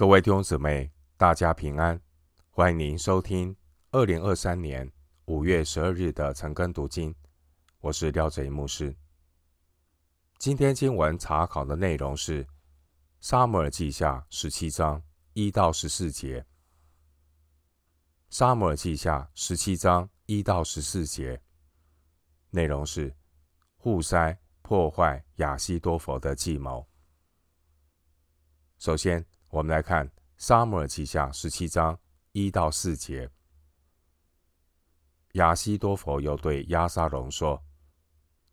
各位弟兄姊妹，大家平安！欢迎您收听二零二三年五月十二日的晨更读经。我是廖贼牧师。今天经文查考的内容是《撒母耳记下》十七章一到十四节。《撒母耳记下》十七章一到十四节内容是户筛破坏亚西多弗的计谋。首先，我们来看《撒母耳记下》十七章一到四节。亚西多佛又对押沙龙说：“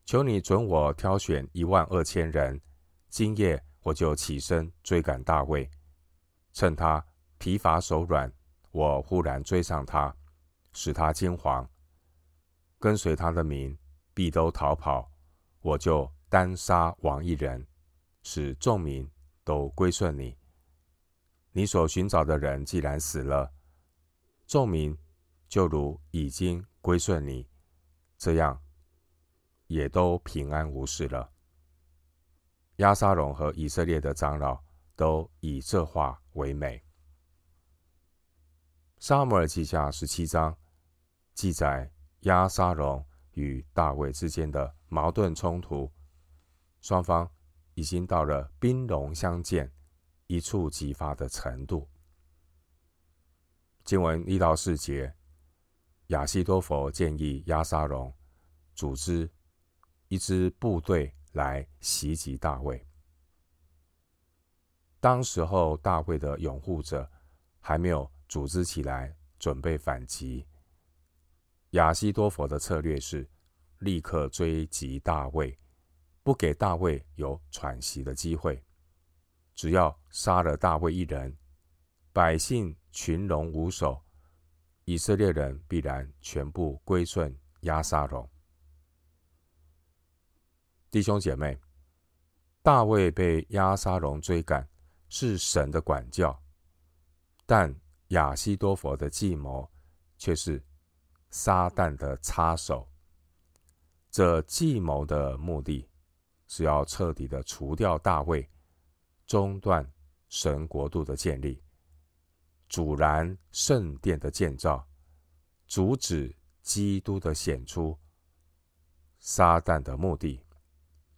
求你准我挑选一万二千人，今夜我就起身追赶大卫，趁他疲乏手软，我忽然追上他，使他惊惶，跟随他的民必都逃跑，我就单杀王一人，使众民都归顺你。”你所寻找的人既然死了，众民就如已经归顺你，这样也都平安无事了。亚沙龙和以色列的长老都以这话为美。撒母耳记下十七章记载亚沙龙与大卫之间的矛盾冲突，双方已经到了兵戎相见。一触即发的程度。经文一到四节，亚西多佛建议押沙龙组织一支部队来袭击大卫。当时候，大卫的拥护者还没有组织起来准备反击。亚西多佛的策略是立刻追击大卫，不给大卫有喘息的机会。只要杀了大卫一人，百姓群龙无首，以色列人必然全部归顺押沙龙。弟兄姐妹，大卫被押沙龙追赶是神的管教，但亚希多弗的计谋却是撒旦的插手。这计谋的目的是要彻底的除掉大卫。中断神国度的建立，阻拦圣殿的建造，阻止基督的显出。撒旦的目的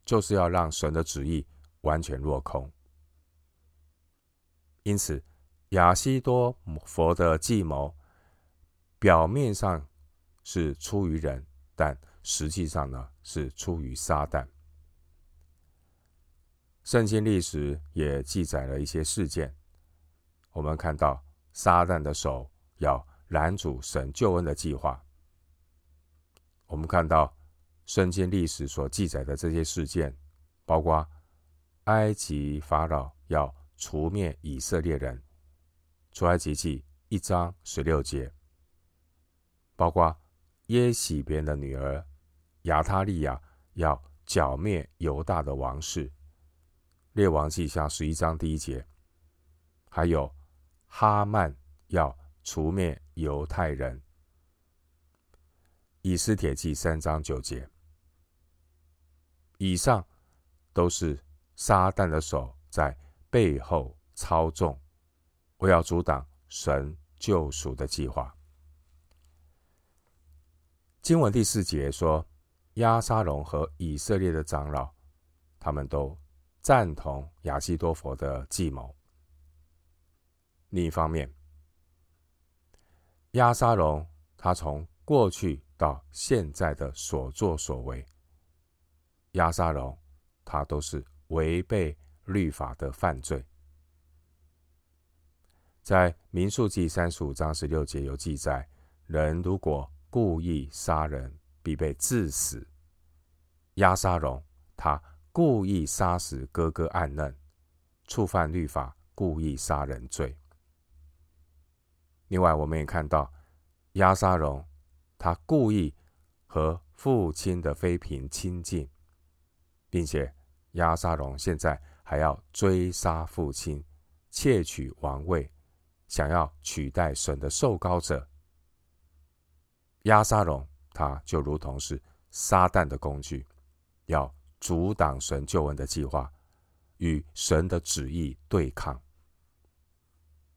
就是要让神的旨意完全落空。因此，亚西多佛的计谋表面上是出于人，但实际上呢，是出于撒旦。圣经历史也记载了一些事件，我们看到撒旦的手要拦阻神救恩的计划。我们看到圣经历史所记载的这些事件，包括埃及法老要除灭以色列人，出埃及记一章十六节；包括耶洗别的女儿亚他利亚要剿灭犹大的王室。列王记下十一章第一节，还有哈曼要除灭犹太人。以斯帖记三章九节，以上都是撒旦的手在背后操纵，我要阻挡神救赎的计划。经文第四节说，押沙龙和以色列的长老，他们都。赞同亚希多佛的计谋。另一方面，亚沙龙他从过去到现在的所作所为，亚沙龙他都是违背律法的犯罪。在民数记三十五章十六节有记载：人如果故意杀人，必被治死。亚沙龙他。故意杀死哥哥暗嫩，触犯律法，故意杀人罪。另外，我们也看到押沙龙，他故意和父亲的妃嫔亲近，并且押沙龙现在还要追杀父亲，窃取王位，想要取代神的受膏者。押沙龙，他就如同是撒旦的工具，要。阻挡神救恩的计划，与神的旨意对抗。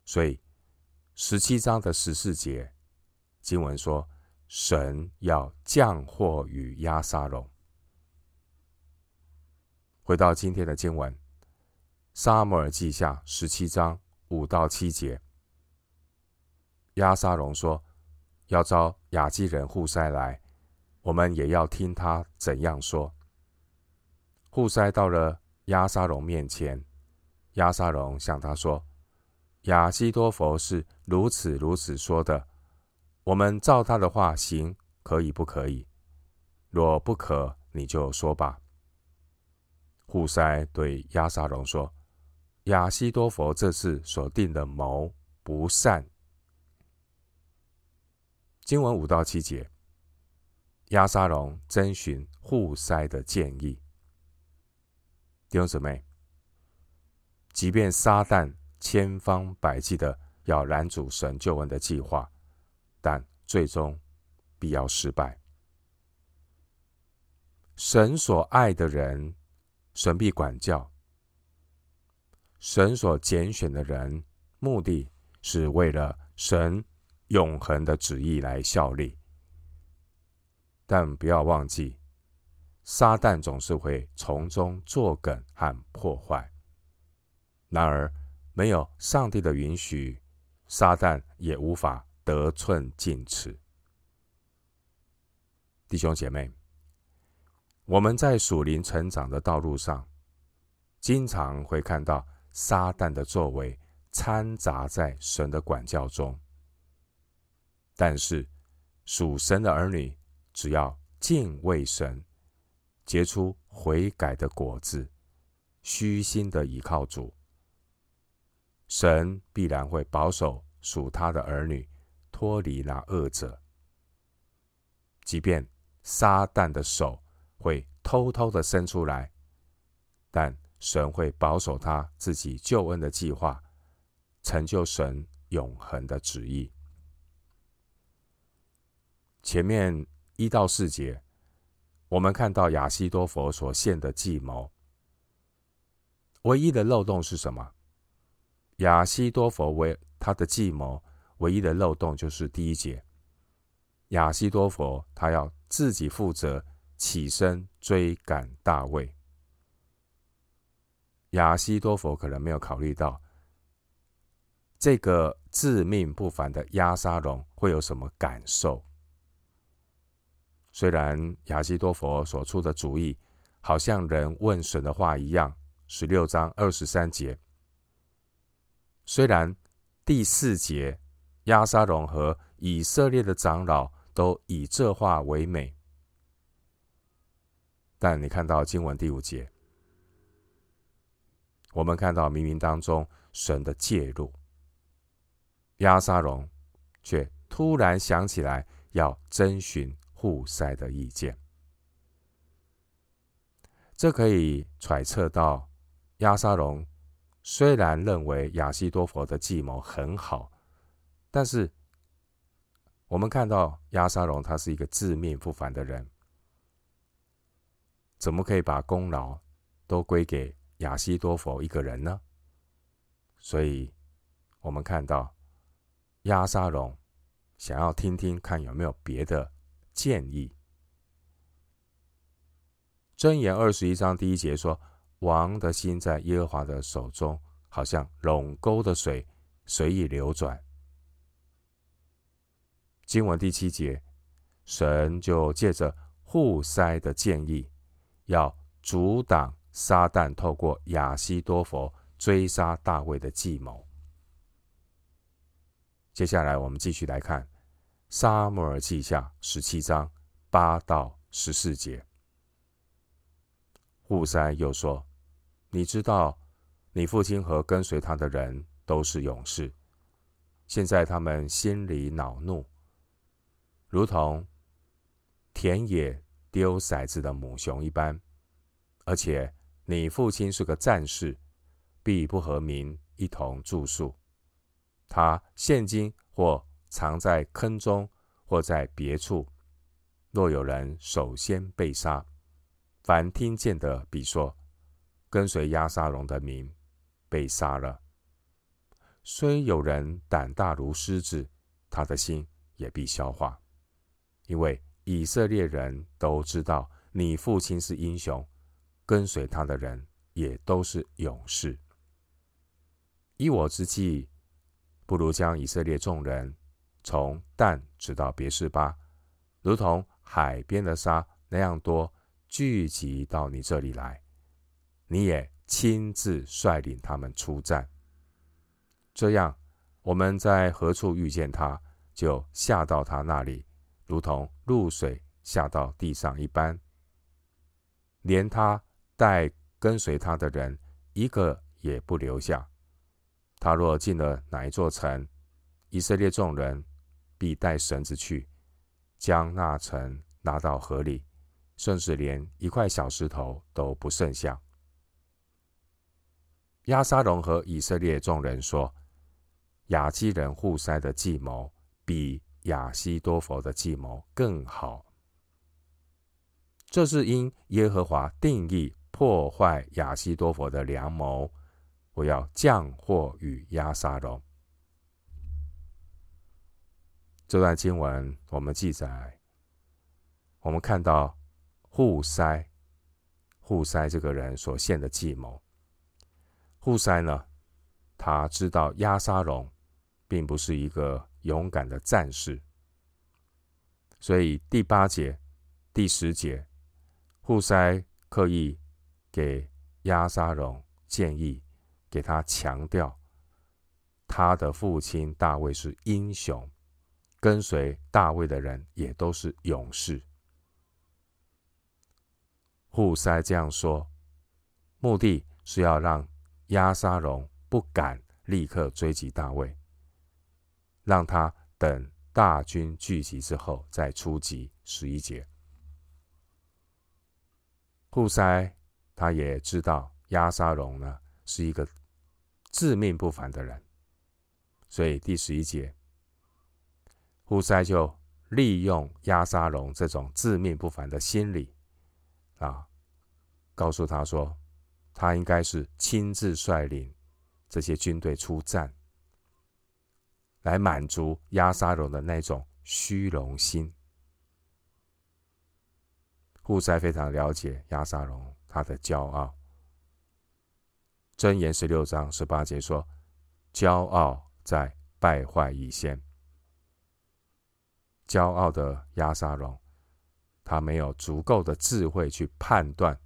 所以十七章的十四节经文说，神要降祸于压沙龙。回到今天的经文，《撒母耳记下》十七章五到七节，押沙龙说：“要招亚基人户塞来，我们也要听他怎样说。”户塞到了亚沙龙面前，亚沙龙向他说：“亚西多佛是如此如此说的，我们照他的话行，可以不可以？若不可，你就说吧。”户塞对亚沙龙说：“亚西多佛这次所定的谋不善。”经文五到七节，亚沙龙征询户塞的建议。弟兄姊妹，即便撒旦千方百计的要拦阻神救恩的计划，但最终必要失败。神所爱的人。神必管教，神所拣选的人，目的是为了神永恒的旨意来效力。但不要忘记，撒旦总是会从中作梗和破坏。然而，没有上帝的允许，撒旦也无法得寸进尺。弟兄姐妹。我们在属灵成长的道路上，经常会看到撒旦的作为掺杂在神的管教中。但是，属神的儿女只要敬畏神，结出悔改的果子，虚心的倚靠主，神必然会保守属他的儿女脱离那恶者。即便撒旦的手，会偷偷的伸出来，但神会保守他自己救恩的计划，成就神永恒的旨意。前面一到四节，我们看到亚西多佛所献的计谋，唯一的漏洞是什么？亚西多佛为他的计谋唯一的漏洞就是第一节，亚西多佛他要自己负责。起身追赶大卫，亚西多佛可能没有考虑到这个自命不凡的亚沙龙会有什么感受。虽然亚西多佛所出的主意好像人问神的话一样，十六章二十三节。虽然第四节亚沙龙和以色列的长老都以这话为美。但你看到经文第五节，我们看到冥冥当中神的介入，亚沙龙却突然想起来要征询户塞的意见，这可以揣测到亚沙龙虽然认为亚西多佛的计谋很好，但是我们看到亚沙龙他是一个自命不凡的人。怎么可以把功劳都归给亚西多佛一个人呢？所以，我们看到亚沙龙想要听听看有没有别的建议。箴言二十一章第一节说：“王的心在耶和华的手中，好像垄沟的水随意流转。”经文第七节，神就借着户塞的建议。要阻挡撒旦透过亚西多佛追杀大卫的计谋。接下来，我们继续来看《撒母耳记下》十七章八到十四节。户筛又说：“你知道，你父亲和跟随他的人都是勇士。现在他们心里恼怒，如同田野。”丢骰子的母熊一般，而且你父亲是个战士，必不和民一同住宿。他现今或藏在坑中，或在别处。若有人首先被杀，凡听见的必说：跟随押沙龙的民被杀了。虽有人胆大如狮子，他的心也必消化，因为以色列人都知道你父亲是英雄，跟随他的人也都是勇士。依我之计，不如将以色列众人从淡直到别是巴，如同海边的沙那样多，聚集到你这里来，你也亲自率领他们出战。这样，我们在何处遇见他，就下到他那里，如同露水下到地上一般。连他带跟随他的人一个也不留下。他若进了哪一座城，以色列众人必带绳子去，将那城拉到河里，甚至连一块小石头都不剩下。亚沙龙和以色列众人说。亚基人户筛的计谋比亚希多弗的计谋更好。这是因耶和华定义破坏亚希多弗的良谋，我要降祸与亚沙龙。这段经文我们记载，我们看到户塞，户塞这个人所献的计谋。户塞呢，他知道押沙龙。并不是一个勇敢的战士，所以第八节、第十节，户塞刻意给押沙龙建议，给他强调，他的父亲大卫是英雄，跟随大卫的人也都是勇士。户筛这样说，目的是要让押沙龙不敢立刻追击大卫。让他等大军聚集之后再出击。十一节，户筛他也知道押沙龙呢是一个自命不凡的人，所以第十一节，户塞就利用亚沙龙这种自命不凡的心理啊，告诉他说，他应该是亲自率领这些军队出战。来满足亚沙龙的那种虚荣心。户塞非常了解亚沙龙他的骄傲。箴言十六章十八节说：“骄傲在败坏以先。”骄傲的押沙龙，他没有足够的智慧去判断，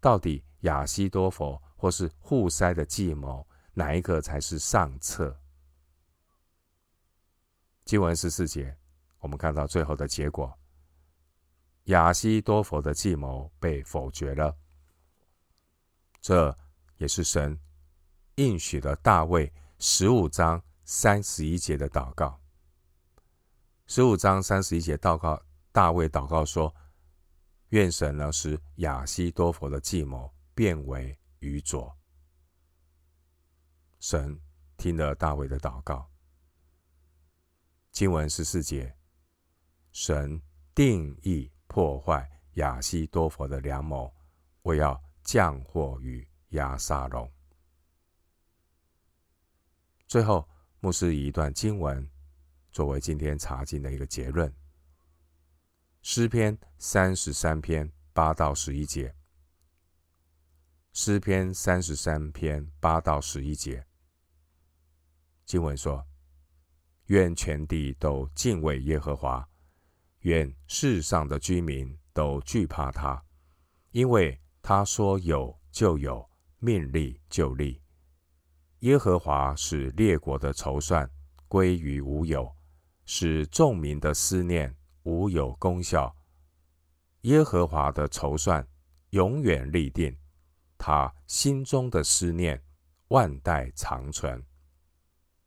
到底亚西多佛或是户筛的计谋哪一个才是上策。经文十四节，我们看到最后的结果，亚西多佛的计谋被否决了。这也是神应许了大卫十五章三十一节的祷告。十五章三十一节祷告，大卫祷告说：“愿神呢使亚西多佛的计谋变为愚拙。”神听了大卫的祷告。经文十四节，神定义破坏亚西多佛的良谋，我要降祸于亚撒龙。最后，牧师以一段经文作为今天查经的一个结论：诗篇三十三篇八到十一节。诗篇三十三篇八到十一节，经文说。愿全地都敬畏耶和华，愿世上的居民都惧怕他，因为他说有就有，命立就立。耶和华使列国的筹算归于无有，使众民的思念无有功效。耶和华的筹算永远立定，他心中的思念万代长存。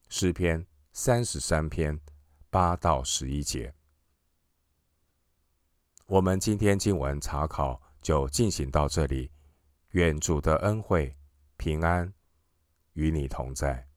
诗篇。三十三篇八到十一节，我们今天经文查考就进行到这里。愿主的恩惠平安与你同在。